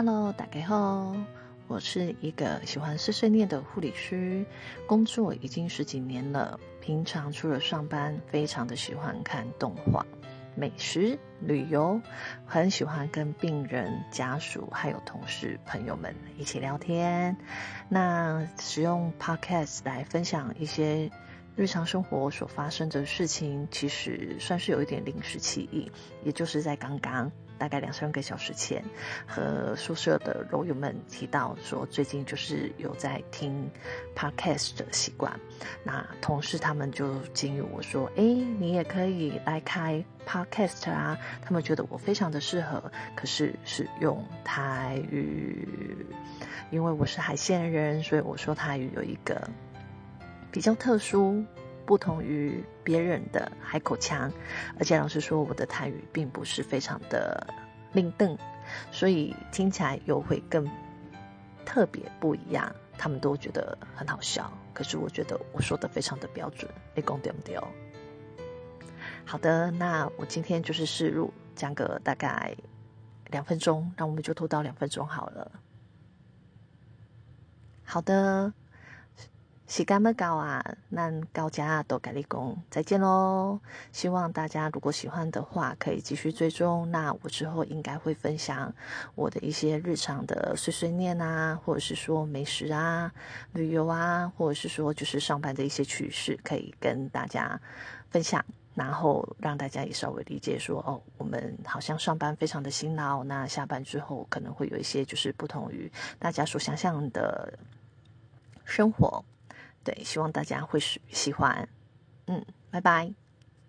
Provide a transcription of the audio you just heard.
Hello，大家好，我是一个喜欢碎碎念的护理师，工作已经十几年了。平常除了上班，非常的喜欢看动画、美食、旅游，很喜欢跟病人家属还有同事朋友们一起聊天。那使用 Podcast 来分享一些日常生活所发生的事情，其实算是有一点临时起意，也就是在刚刚。大概两三个小时前，和宿舍的楼友们提到说，最近就是有在听 podcast 的习惯。那同事他们就建议我说：“哎，你也可以来开 podcast 啊。”他们觉得我非常的适合，可是是用台语，因为我是海鲜人，所以我说台语有一个比较特殊。不同于别人的海口腔，而且老师说，我的台语并不是非常的灵邓，所以听起来又会更特别不一样。他们都觉得很好笑，可是我觉得我说的非常的标准。你讲对不对？好的，那我今天就是试入讲个大概两分钟，那我们就拖到两分钟好了。好的。时间么高啊，那高家都跟你讲再见喽。希望大家如果喜欢的话，可以继续追踪。那我之后应该会分享我的一些日常的碎碎念啊，或者是说美食啊、旅游啊，或者是说就是上班的一些趣事，可以跟大家分享，然后让大家也稍微理解说，哦，我们好像上班非常的辛劳，那下班之后可能会有一些就是不同于大家所想象的生活。对，希望大家会喜喜欢，嗯，拜拜。